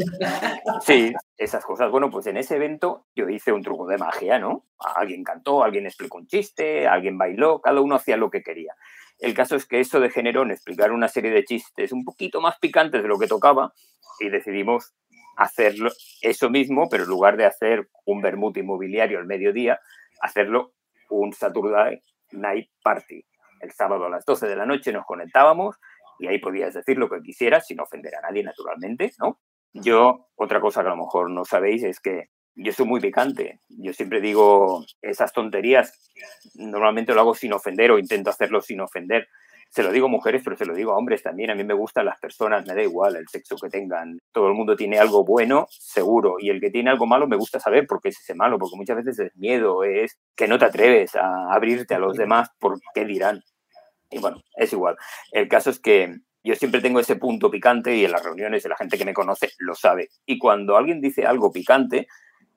sí, esas cosas. Bueno, pues en ese evento yo hice un truco de magia, ¿no? Alguien cantó, alguien explicó un chiste, alguien bailó, cada uno hacía lo que quería. El caso es que eso degeneró en explicar una serie de chistes un poquito más picantes de lo que tocaba y decidimos hacerlo eso mismo, pero en lugar de hacer un vermut inmobiliario al mediodía, hacerlo un Saturday Night Party. El sábado a las 12 de la noche nos conectábamos y ahí podías decir lo que quisieras sin ofender a nadie, naturalmente, ¿no? Yo, otra cosa que a lo mejor no sabéis es que yo soy muy picante. Yo siempre digo esas tonterías, normalmente lo hago sin ofender o intento hacerlo sin ofender, se lo digo a mujeres, pero se lo digo a hombres también. A mí me gustan las personas, me da igual el sexo que tengan. Todo el mundo tiene algo bueno, seguro. Y el que tiene algo malo me gusta saber por qué es ese malo, porque muchas veces es miedo, es que no te atreves a abrirte a los demás por qué dirán. Y bueno, es igual. El caso es que yo siempre tengo ese punto picante y en las reuniones de la gente que me conoce lo sabe. Y cuando alguien dice algo picante,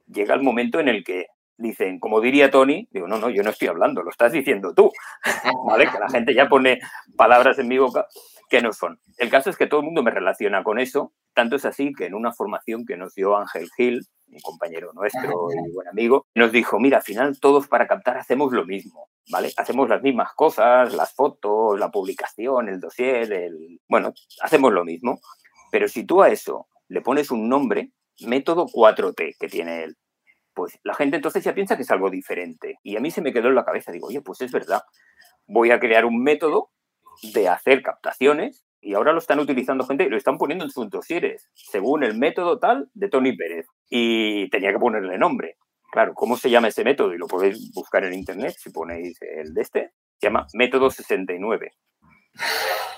llega el momento en el que dicen, como diría Tony, digo, no, no, yo no estoy hablando, lo estás diciendo tú, ¿vale? Que la gente ya pone palabras en mi boca que no son. El caso es que todo el mundo me relaciona con eso, tanto es así que en una formación que nos dio Ángel Gil, un compañero nuestro y buen amigo, nos dijo, mira, al final todos para captar hacemos lo mismo, ¿vale? Hacemos las mismas cosas, las fotos, la publicación, el dossier, el... Bueno, hacemos lo mismo, pero si tú a eso le pones un nombre, método 4T que tiene él, pues la gente entonces ya piensa que es algo diferente. Y a mí se me quedó en la cabeza, digo, oye, pues es verdad, voy a crear un método de hacer captaciones y ahora lo están utilizando gente lo están poniendo en sus dosieres, según el método tal de Tony Pérez. Y tenía que ponerle nombre. Claro, ¿cómo se llama ese método? Y lo podéis buscar en internet si ponéis el de este. Se llama método 69.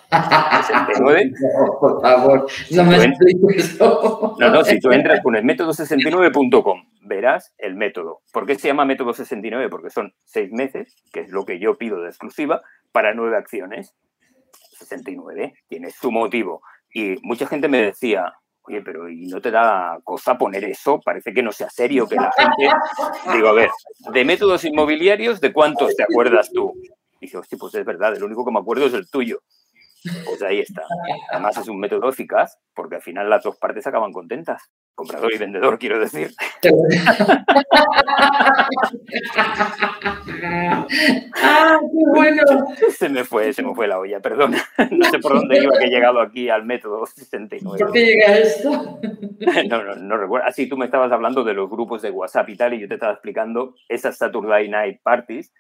69. por favor, no me expliques No, no, si tú entras con el método69.com, verás el método. ¿Por qué se llama método 69? Porque son seis meses, que es lo que yo pido de exclusiva, para nueve acciones. 69, tiene su motivo. Y mucha gente me decía, oye, pero ¿y no te da cosa poner eso? Parece que no sea serio, que la gente... Digo, a ver, de métodos inmobiliarios, ¿de cuántos te acuerdas tú? Y dije, hostia, pues es verdad, el único que me acuerdo es el tuyo. Pues ahí está. Además es un método eficaz porque al final las dos partes acaban contentas. Comprador y vendedor, quiero decir. ¡Ah, qué bueno! Se me fue, se me fue la olla, perdón. No sé por dónde iba que he llegado aquí al método 69. ¿Por qué llega esto? No, no, no recuerdo. Así tú me estabas hablando de los grupos de WhatsApp y tal, y yo te estaba explicando esas Saturday Night Parties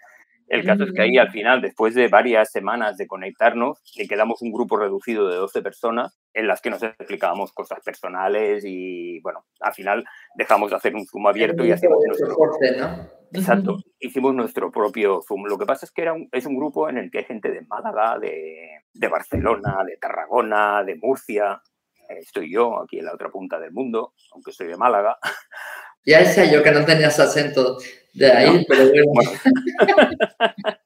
el caso es que ahí al final, después de varias semanas de conectarnos, le quedamos un grupo reducido de 12 personas en las que nos explicábamos cosas personales y, bueno, al final dejamos de hacer un Zoom abierto y hacíamos nuestro... ¿no? Exacto, hicimos nuestro propio Zoom. Lo que pasa es que era un, es un grupo en el que hay gente de Málaga, de, de Barcelona, de Tarragona, de Murcia. Estoy yo aquí en la otra punta del mundo, aunque soy de Málaga. Ya decía yo que no tenías acento de ahí, pero bueno.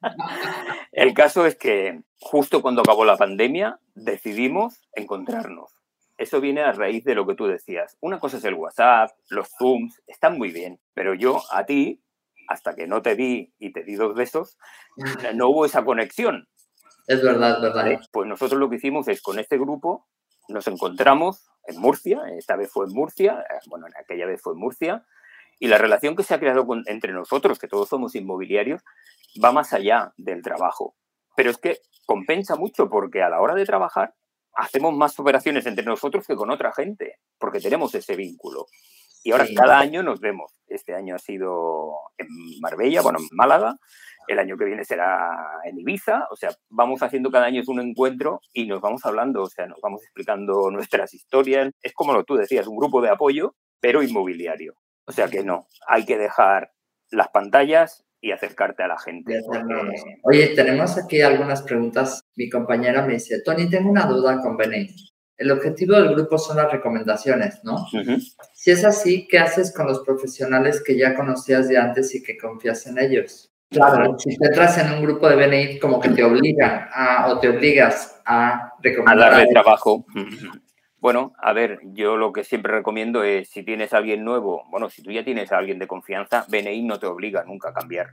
El caso es que justo cuando acabó la pandemia decidimos encontrarnos. Eso viene a raíz de lo que tú decías. Una cosa es el WhatsApp, los Zooms, están muy bien, pero yo a ti, hasta que no te vi y te di dos besos, no hubo esa conexión. Es verdad, es verdad. Pues nosotros lo que hicimos es con este grupo nos encontramos en Murcia, esta vez fue en Murcia, eh, bueno, en aquella vez fue en Murcia, y la relación que se ha creado entre nosotros, que todos somos inmobiliarios, va más allá del trabajo. Pero es que compensa mucho porque a la hora de trabajar hacemos más operaciones entre nosotros que con otra gente, porque tenemos ese vínculo. Y ahora cada año nos vemos. Este año ha sido en Marbella, bueno, en Málaga. El año que viene será en Ibiza. O sea, vamos haciendo cada año un encuentro y nos vamos hablando, o sea, nos vamos explicando nuestras historias. Es como lo tú decías, un grupo de apoyo, pero inmobiliario. O sea que no, hay que dejar las pantallas y acercarte a la gente. Oye, tenemos aquí algunas preguntas. Mi compañera me dice, Tony, tengo una duda con Benet. El objetivo del grupo son las recomendaciones, ¿no? Si es así, ¿qué haces con los profesionales que ya conocías de antes y que confías en ellos? Claro, si te entras en un grupo de BNI, como que te obligan a, o te obligas a recomendar. A darle trabajo. Bueno, a ver, yo lo que siempre recomiendo es si tienes a alguien nuevo, bueno, si tú ya tienes a alguien de confianza, BNI no te obliga nunca a cambiar,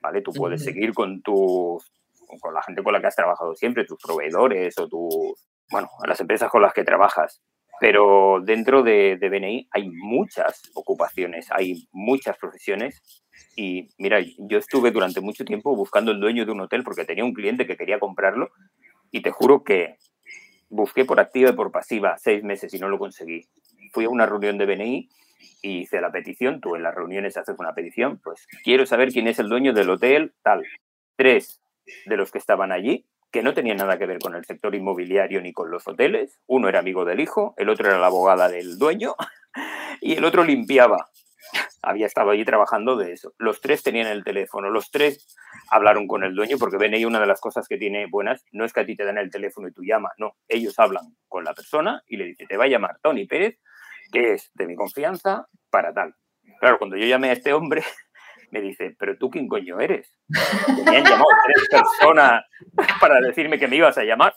¿vale? Tú puedes seguir con tus, con la gente con la que has trabajado siempre, tus proveedores o tus, bueno, las empresas con las que trabajas. Pero dentro de, de BNI hay muchas ocupaciones, hay muchas profesiones y mira, yo estuve durante mucho tiempo buscando el dueño de un hotel porque tenía un cliente que quería comprarlo y te juro que busqué por activa y por pasiva seis meses y no lo conseguí. Fui a una reunión de BNI y hice la petición. Tú en las reuniones haces una petición. Pues quiero saber quién es el dueño del hotel, tal. Tres de los que estaban allí, que no tenían nada que ver con el sector inmobiliario ni con los hoteles. Uno era amigo del hijo, el otro era la abogada del dueño y el otro limpiaba había estado allí trabajando de eso. Los tres tenían el teléfono, los tres hablaron con el dueño, porque ven ahí una de las cosas que tiene buenas, no es que a ti te dan el teléfono y tú llamas, no, ellos hablan con la persona y le dice, te va a llamar Tony Pérez, que es de mi confianza, para tal. Claro, cuando yo llamé a este hombre, me dice, pero tú quién coño eres? Me han llamado tres personas para decirme que me ibas a llamar.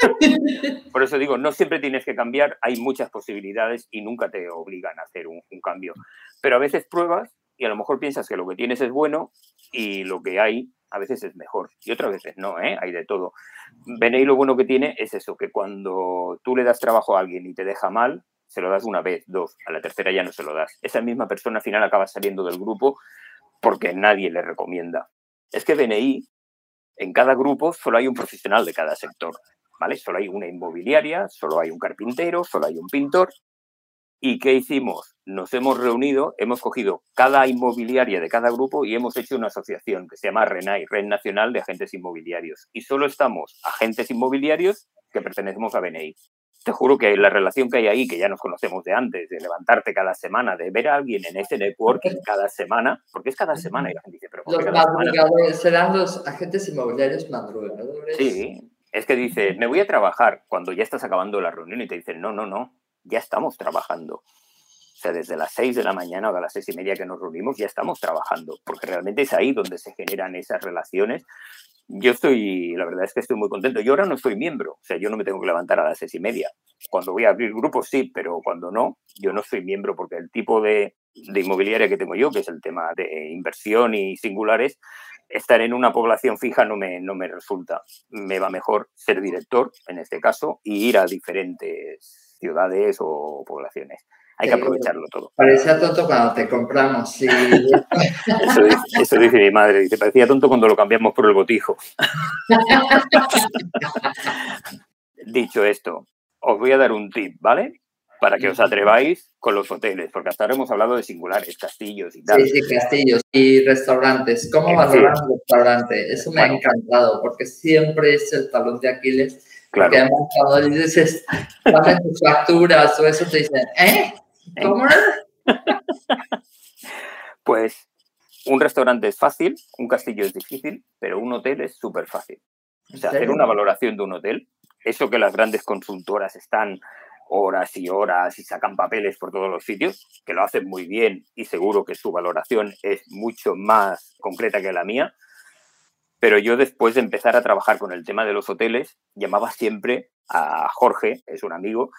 Por eso digo, no siempre tienes que cambiar, hay muchas posibilidades y nunca te obligan a hacer un, cambio. Pero a veces pruebas y a lo mejor piensas que lo que tienes es bueno y lo que hay a veces es mejor y otras veces no, ¿eh? hay de todo. Benei lo bueno que tiene es eso, que cuando tú le das trabajo a alguien y te deja mal, se lo das una vez, dos, a la tercera ya no se lo das. Esa misma persona al final acaba saliendo del grupo porque nadie le recomienda. Es que BNI, en cada grupo solo hay un profesional de cada sector, ¿vale? Solo hay una inmobiliaria, solo hay un carpintero, solo hay un pintor. ¿Y qué hicimos? Nos hemos reunido, hemos cogido cada inmobiliaria de cada grupo y hemos hecho una asociación que se llama RENAI, Red Nacional de Agentes Inmobiliarios. Y solo estamos agentes inmobiliarios que pertenecemos a BNI te juro que la relación que hay ahí, que ya nos conocemos de antes, de levantarte cada semana, de ver a alguien en ese networking cada semana, porque es cada semana y la gente dice, pero Los madrugadores serán los agentes inmobiliarios madrugadores. Sí, es que dice, me voy a trabajar cuando ya estás acabando la reunión y te dicen, no, no, no, ya estamos trabajando. O sea, desde las seis de la mañana o a las seis y media que nos reunimos ya estamos trabajando, porque realmente es ahí donde se generan esas relaciones yo estoy, la verdad es que estoy muy contento. Yo ahora no soy miembro, o sea, yo no me tengo que levantar a las seis y media. Cuando voy a abrir grupos sí, pero cuando no, yo no soy miembro porque el tipo de, de inmobiliaria que tengo yo, que es el tema de inversión y singulares, estar en una población fija no me, no me resulta. Me va mejor ser director, en este caso, y ir a diferentes ciudades o poblaciones. Hay que aprovecharlo todo. Parecía tonto cuando te compramos, sí. eso, dice, mi madre. Dice, parecía tonto cuando lo cambiamos por el botijo. Dicho esto, os voy a dar un tip, ¿vale? Para que os atreváis con los hoteles, porque hasta ahora hemos hablado de singulares, castillos y tal. Sí, sí, castillos y restaurantes. ¿Cómo valorar un restaurante? Eso me ha encantado, porque siempre es el talón de Aquiles. Claro. Que cuando dices, dame tus facturas o eso, te dicen, ¿eh? ¿Cómo pues un restaurante es fácil, un castillo es difícil, pero un hotel es súper fácil. O sea, hacer una valoración de un hotel, eso que las grandes consultoras están horas y horas y sacan papeles por todos los sitios, que lo hacen muy bien y seguro que su valoración es mucho más concreta que la mía. Pero yo después de empezar a trabajar con el tema de los hoteles, llamaba siempre a Jorge, es un amigo,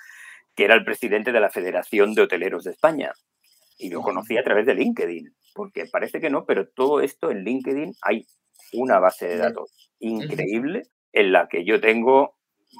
que era el presidente de la Federación de Hoteleros de España. Y lo conocí a través de LinkedIn, porque parece que no, pero todo esto en LinkedIn hay una base de datos increíble en la que yo tengo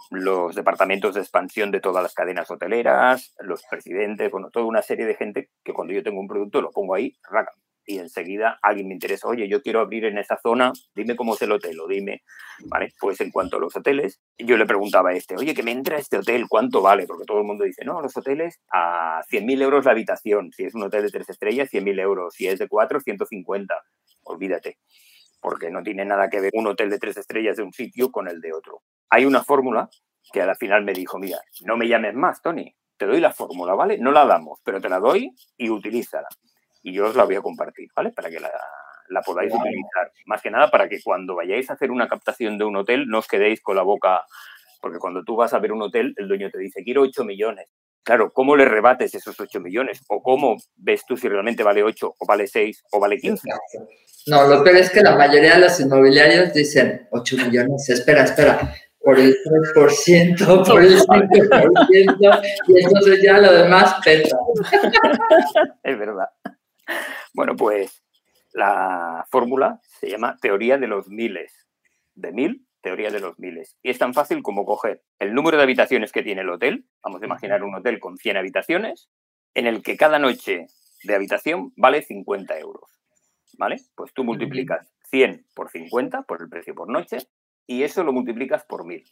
los departamentos de expansión de todas las cadenas hoteleras, los presidentes, bueno, toda una serie de gente que cuando yo tengo un producto lo pongo ahí, raca, y enseguida alguien me interesa, oye, yo quiero abrir en esa zona, dime cómo es el hotel o dime, ¿vale? Pues en cuanto a los hoteles, yo le preguntaba a este, oye, que me entra este hotel, ¿cuánto vale? Porque todo el mundo dice, no, los hoteles a 100.000 euros la habitación, si es un hotel de tres estrellas, 100.000 euros, si es de cuatro, 150, olvídate, porque no tiene nada que ver un hotel de tres estrellas de un sitio con el de otro. Hay una fórmula que a la final me dijo, mira, no me llames más, Tony, te doy la fórmula, ¿vale? No la damos, pero te la doy y utilízala y yo os la voy a compartir, ¿vale? Para que la, la podáis utilizar. Más que nada para que cuando vayáis a hacer una captación de un hotel no os quedéis con la boca, porque cuando tú vas a ver un hotel, el dueño te dice, quiero 8 millones. Claro, ¿cómo le rebates esos 8 millones? ¿O cómo ves tú si realmente vale 8 o vale 6 o vale 15? No, lo peor es que la mayoría de los inmobiliarios dicen 8 millones, espera, espera, por el 3%, por el 5%, y entonces ya lo demás peta. es verdad. Bueno, pues la fórmula se llama teoría de los miles. De mil, teoría de los miles. Y es tan fácil como coger el número de habitaciones que tiene el hotel. Vamos a imaginar un hotel con 100 habitaciones, en el que cada noche de habitación vale 50 euros. ¿Vale? Pues tú multiplicas 100 por 50, por el precio por noche, y eso lo multiplicas por mil.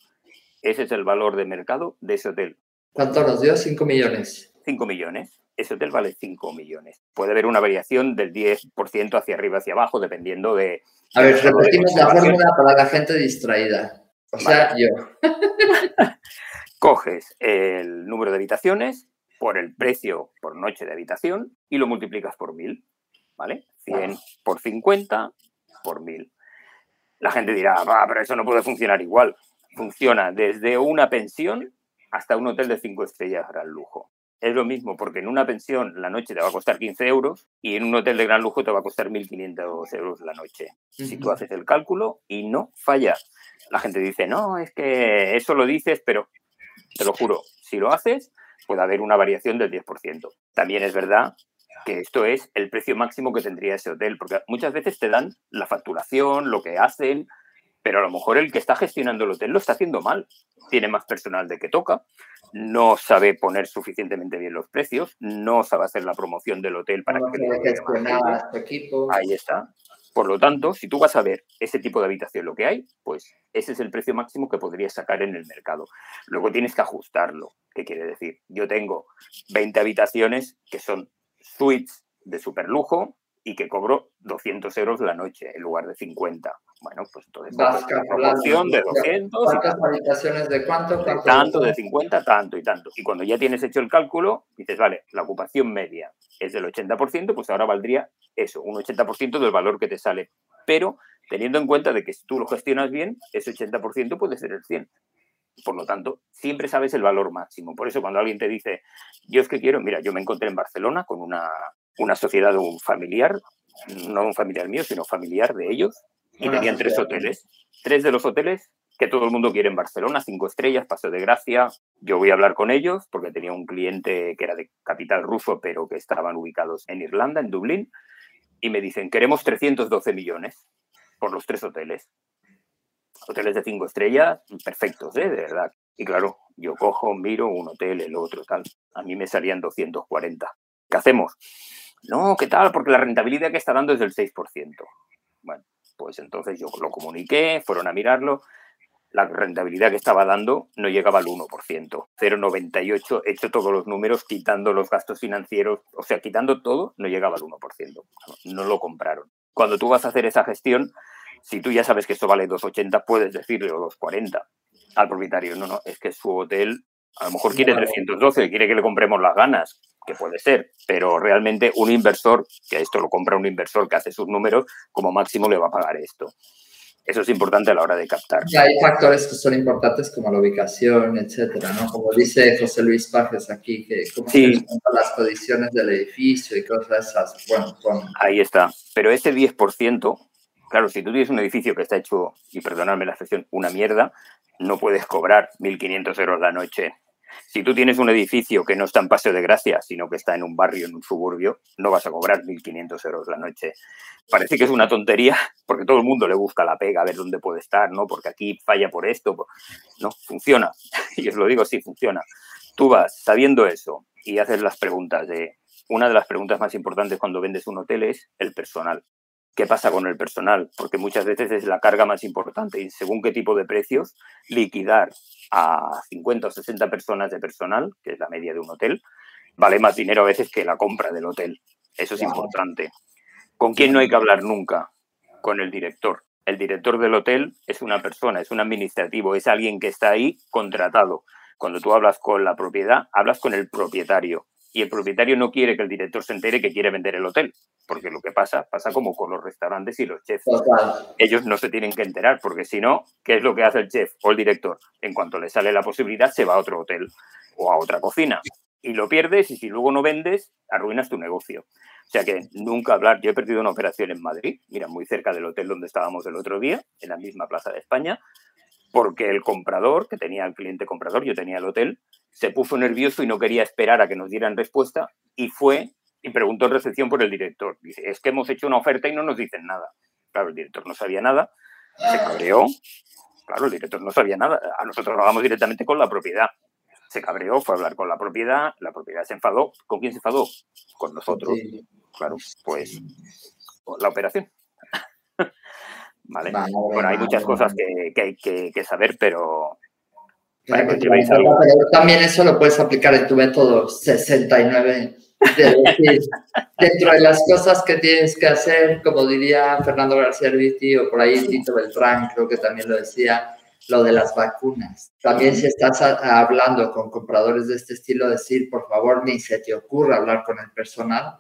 Ese es el valor de mercado de ese hotel. ¿Cuánto nos dio? 5 millones. 5 millones ese hotel vale 5 millones. Puede haber una variación del 10% hacia arriba, hacia abajo, dependiendo de... A ver, repetimos la fórmula para la gente distraída. O sea, yo. Coges el número de habitaciones por el precio por noche de habitación y lo multiplicas por 1000, ¿vale? 100 por 50 por 1000. La gente dirá, pero eso no puede funcionar igual. Funciona desde una pensión hasta un hotel de 5 estrellas gran lujo es lo mismo, porque en una pensión la noche te va a costar 15 euros y en un hotel de gran lujo te va a costar 1.500 euros la noche. Si tú haces el cálculo y no falla. La gente dice, no, es que eso lo dices, pero te lo juro, si lo haces, puede haber una variación del 10%. También es verdad que esto es el precio máximo que tendría ese hotel, porque muchas veces te dan la facturación, lo que hacen, pero a lo mejor el que está gestionando el hotel lo está haciendo mal. Tiene más personal de que toca, no sabe poner suficientemente bien los precios, no sabe hacer la promoción del hotel para que... equipo. Ahí está. Por lo tanto, si tú vas a ver ese tipo de habitación, lo que hay, pues ese es el precio máximo que podrías sacar en el mercado. Luego tienes que ajustarlo. ¿Qué quiere decir? Yo tengo 20 habitaciones que son suites de super lujo y que cobro 200 euros la noche en lugar de 50. Bueno, pues entonces la promoción de 200. ¿Cuántas habitaciones de cuánto? tanto, de 50, tanto y tanto. Y cuando ya tienes hecho el cálculo, dices, vale, la ocupación media es del 80%, pues ahora valdría eso, un 80% del valor que te sale. Pero teniendo en cuenta de que si tú lo gestionas bien, ese 80% puede ser el 100. Por lo tanto, siempre sabes el valor máximo. Por eso cuando alguien te dice, yo es que quiero, mira, yo me encontré en Barcelona con una, una sociedad de un familiar, no un familiar mío, sino familiar de ellos, y tenían tres hoteles. Tres de los hoteles que todo el mundo quiere en Barcelona, cinco estrellas, Paso de Gracia. Yo voy a hablar con ellos porque tenía un cliente que era de capital ruso, pero que estaban ubicados en Irlanda, en Dublín, y me dicen, queremos 312 millones por los tres hoteles. Hoteles de cinco estrellas, perfectos, ¿eh? de verdad. Y claro, yo cojo, miro un hotel, el otro, tal. A mí me salían 240. ¿Qué hacemos? No, ¿qué tal? Porque la rentabilidad que está dando es del 6%. Bueno, pues entonces yo lo comuniqué, fueron a mirarlo. La rentabilidad que estaba dando no llegaba al 1%, 0,98, hecho todos los números, quitando los gastos financieros, o sea, quitando todo, no llegaba al 1%. No lo compraron. Cuando tú vas a hacer esa gestión, si tú ya sabes que esto vale 2,80, puedes decirle o 2,40 al propietario. No, no, es que su hotel a lo mejor quiere 312, quiere que le compremos las ganas que puede ser, pero realmente un inversor, que esto lo compra un inversor que hace sus números, como máximo le va a pagar esto. Eso es importante a la hora de captar. Y hay factores que son importantes como la ubicación, etcétera, ¿no? Como dice José Luis Pajes aquí, que como sí. las condiciones del edificio y cosas esas. Bueno, Ahí está. Pero ese 10%, claro, si tú tienes un edificio que está hecho, y perdonadme la expresión, una mierda, no puedes cobrar 1.500 euros la noche Si tú tienes un edificio que no está en Paseo de Gracia, sino que está en un barrio, en un suburbio, no vas a cobrar 1.500 euros la noche. Parece que es una tontería, porque todo el mundo le busca la pega, a ver dónde puede estar, ¿no? Porque aquí falla por esto. No, funciona. Y os lo digo, sí, funciona. Tú vas sabiendo eso y haces las preguntas de... Una de las preguntas más importantes cuando vendes un hotel es el personal qué pasa con el personal, porque muchas veces es la carga más importante y según qué tipo de precios, liquidar a 50 o 60 personas de personal, que es la media de un hotel, vale más dinero a veces que la compra del hotel. Eso es importante. ¿Con quién no hay que hablar nunca? Con el director. El director del hotel es una persona, es un administrativo, es alguien que está ahí contratado. Cuando tú hablas con la propiedad, hablas con el propietario y el propietario no quiere que el director se entere que quiere vender el hotel, porque lo que pasa, pasa como con los restaurantes y los chefs. Ellos no se tienen que enterar, porque si no, ¿qué es lo que hace el chef o el director? En cuanto le sale la posibilidad, se va a otro hotel o a otra cocina. Y lo pierdes y si luego no vendes, arruinas tu negocio. O sea que nunca hablar. Yo he perdido una operación en Madrid, mira, muy cerca del hotel donde estábamos el otro día, en la misma plaza de España, porque el comprador, que tenía el cliente comprador, yo tenía el hotel, se puso nervioso y no quería esperar a que nos dieran respuesta y fue y preguntó en recepción por el director. Dice, es que hemos hecho una oferta y no nos dicen nada. Claro, el director no sabía nada, se cabreó. Claro, el director no sabía nada. A nosotros hablamos directamente con la propiedad. Se cabreó, fue a hablar con la propiedad, la propiedad se enfadó. ¿Con quién se enfadó? Con nosotros. Claro, pues la operación. vale. Bueno, hay muchas cosas que, hay que saber, pero también eso lo puedes aplicar en tu método 69. dentro de las cosas que tienes que hacer, como diría Fernando García Viti o por ahí Tito Beltrán, creo que también lo decía, lo de las vacunas. También si estás hablando con compradores de este estilo, decir, por favor, ni se te ocurra hablar con el personal.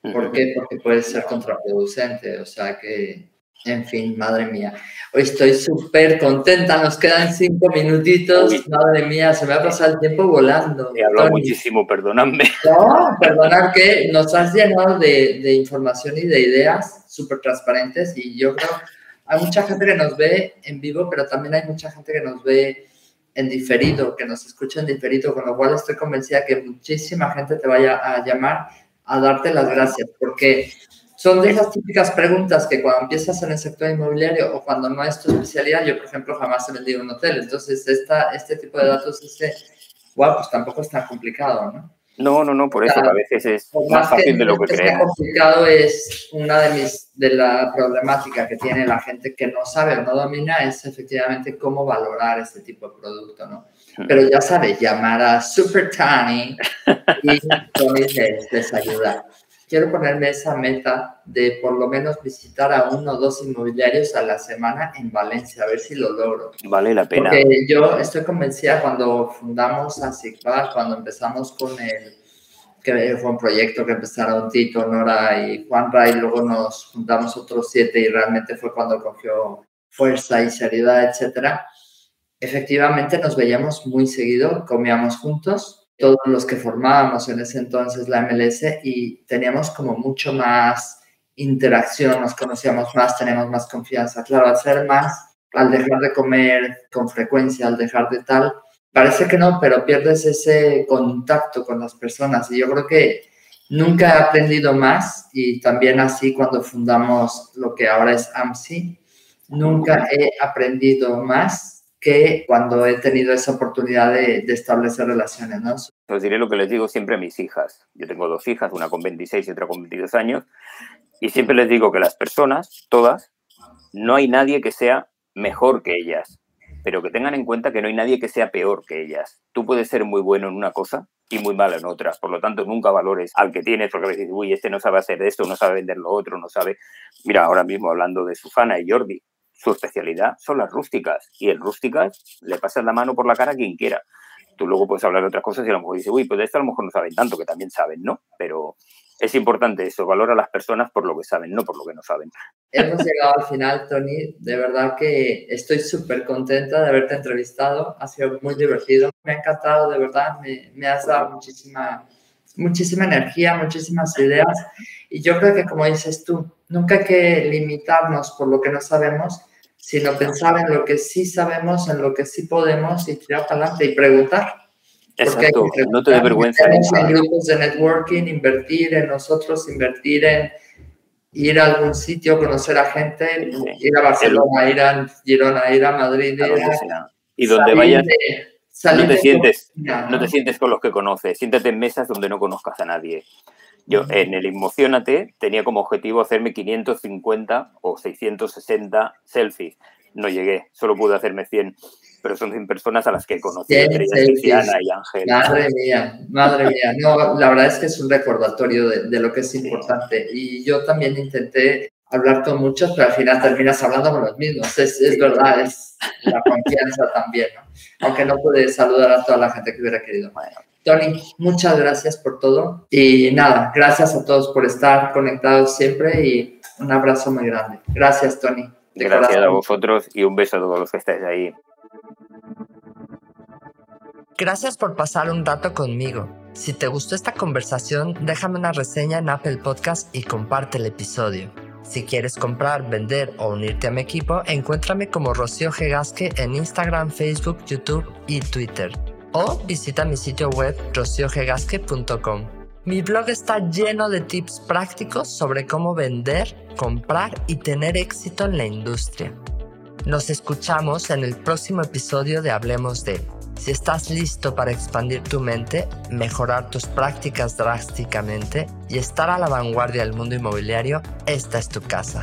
¿Por qué? Porque puede ser contraproducente. O sea que en fin, madre mía. Hoy estoy súper contenta, nos quedan cinco minutitos. Madre mía, se me ha pasado el tiempo volando. He hablado muchísimo, perdonadme. No, perdonad que nos has llenado de, de información y de ideas súper transparentes y yo creo, hay mucha gente que nos ve en vivo, pero también hay mucha gente que nos ve en diferido, que nos escucha en diferido, con lo cual estoy convencida que muchísima gente te vaya a llamar a darte las gracias, porque son de esas típicas preguntas que cuando empiezas en el sector inmobiliario o cuando no es tu especialidad, yo por ejemplo jamás he vendido un hotel, entonces esta, este tipo de datos, ese, wow, pues tampoco es tan complicado, ¿no? No, no, no, por eso a veces es más, fácil de lo que, creemos. complicado es una de mis, de la problemática que tiene la gente que no sabe o no domina es efectivamente cómo valorar este tipo de producto, ¿no? Hmm. Pero ya sabes, llamar a Super Tiny y Tony les, les ayuda quiero ponerme esa meta de por lo menos visitar a uno o dos inmobiliarios a la semana en Valencia, a ver si lo logro. Vale la pena. Porque yo estoy convencida cuando fundamos a Sigbar, cuando empezamos con el, que fue un proyecto que empezaron Tito, Nora y Juan Ray, luego nos juntamos otros siete y realmente fue cuando cogió fuerza y seriedad, etcétera. Efectivamente nos veíamos muy seguido, comíamos juntos todos los que formábamos en ese entonces la MLS y teníamos como mucho más interacción, nos conocíamos más, teníamos más confianza. Claro, al ser más, al dejar de comer con frecuencia, al dejar de tal, parece que no, pero pierdes ese contacto con las personas y yo creo que nunca he aprendido más y también así cuando fundamos lo que ahora es AMSI, nunca he aprendido más que cuando he tenido esa oportunidad de, establecer relaciones, ¿no? Os diré lo que les digo siempre a mis hijas. Yo tengo dos hijas, una con 26 y otra con 22 años, y siempre les digo que las personas, todas, no hay nadie que sea mejor que ellas, pero que tengan en cuenta que no hay nadie que sea peor que ellas. Tú puedes ser muy bueno en una cosa y muy malo en otras, por lo tanto nunca valores al que tienes, porque a veces, uy, este no sabe hacer esto, no sabe vender lo otro, no sabe... Mira, ahora mismo hablando de Sufana y Jordi, su especialidad son las rústicas y el rústicas le pasas la mano por la cara a quien quiera. Tú luego puedes hablar de otras cosas y a lo mejor dices, uy, pues de esto a lo mejor no saben tanto, que también saben, ¿no? Pero es importante eso, valora a las personas por lo que saben, no por lo que no saben. Hemos llegado al final, Tony. De verdad que estoy súper contenta de haberte entrevistado. Ha sido muy divertido. Me ha encantado, de verdad. Me, me has dado muchísima, muchísima energía, muchísimas ideas. Y yo creo que, como dices tú, nunca hay que limitarnos por lo que no sabemos, sino pensar en lo que sí sabemos, en lo que sí podemos y tirar para adelante y preguntar. Exacto, no te dé vergüenza. En grupos de networking, invertir en nosotros, invertir en ir a algún sitio, conocer a gente, ir a Barcelona, ir a Girona, ir a Madrid. y donde vayas, no, te sientes, no te sientes con los que conoces, siéntate en mesas donde no conozcas a nadie. Yo en el Emocionate tenía como objetivo hacerme 550 o 660 selfies. No llegué, solo pude hacerme 100 pero son 100 personas a las que conocí, entre ellas y Ángel. Madre mía, madre mía. No, la verdad es que es un recordatorio de, de lo que es importante. Y yo también intenté hablar con muchos, pero al final terminas hablando con los mismos. Es, es verdad, es la confianza también, ¿no? Aunque no pude saludar a toda la gente que hubiera querido. Bueno, Tony, muchas gracias por todo. Y nada, gracias a todos por estar conectados siempre y un abrazo muy grande. Gracias, Tony. Gracias a vosotros y un beso a todos los que estáis ahí. Gracias por pasar un rato conmigo. Si te gustó esta conversación, déjame una reseña en Apple Podcast y comparte el episodio. Si quieres comprar, vender o unirte a mi equipo, encuéntrame como Rocío Gegasque en Instagram, Facebook, YouTube y Twitter. O visita mi sitio web rociogegasque.com. Mi blog está lleno de tips prácticos sobre cómo vender, comprar y tener éxito en la industria. Nos escuchamos en el próximo episodio de Hablemos de si estás listo para expandir tu mente, mejorar tus prácticas drásticamente y estar a la vanguardia del mundo inmobiliario, esta es tu casa.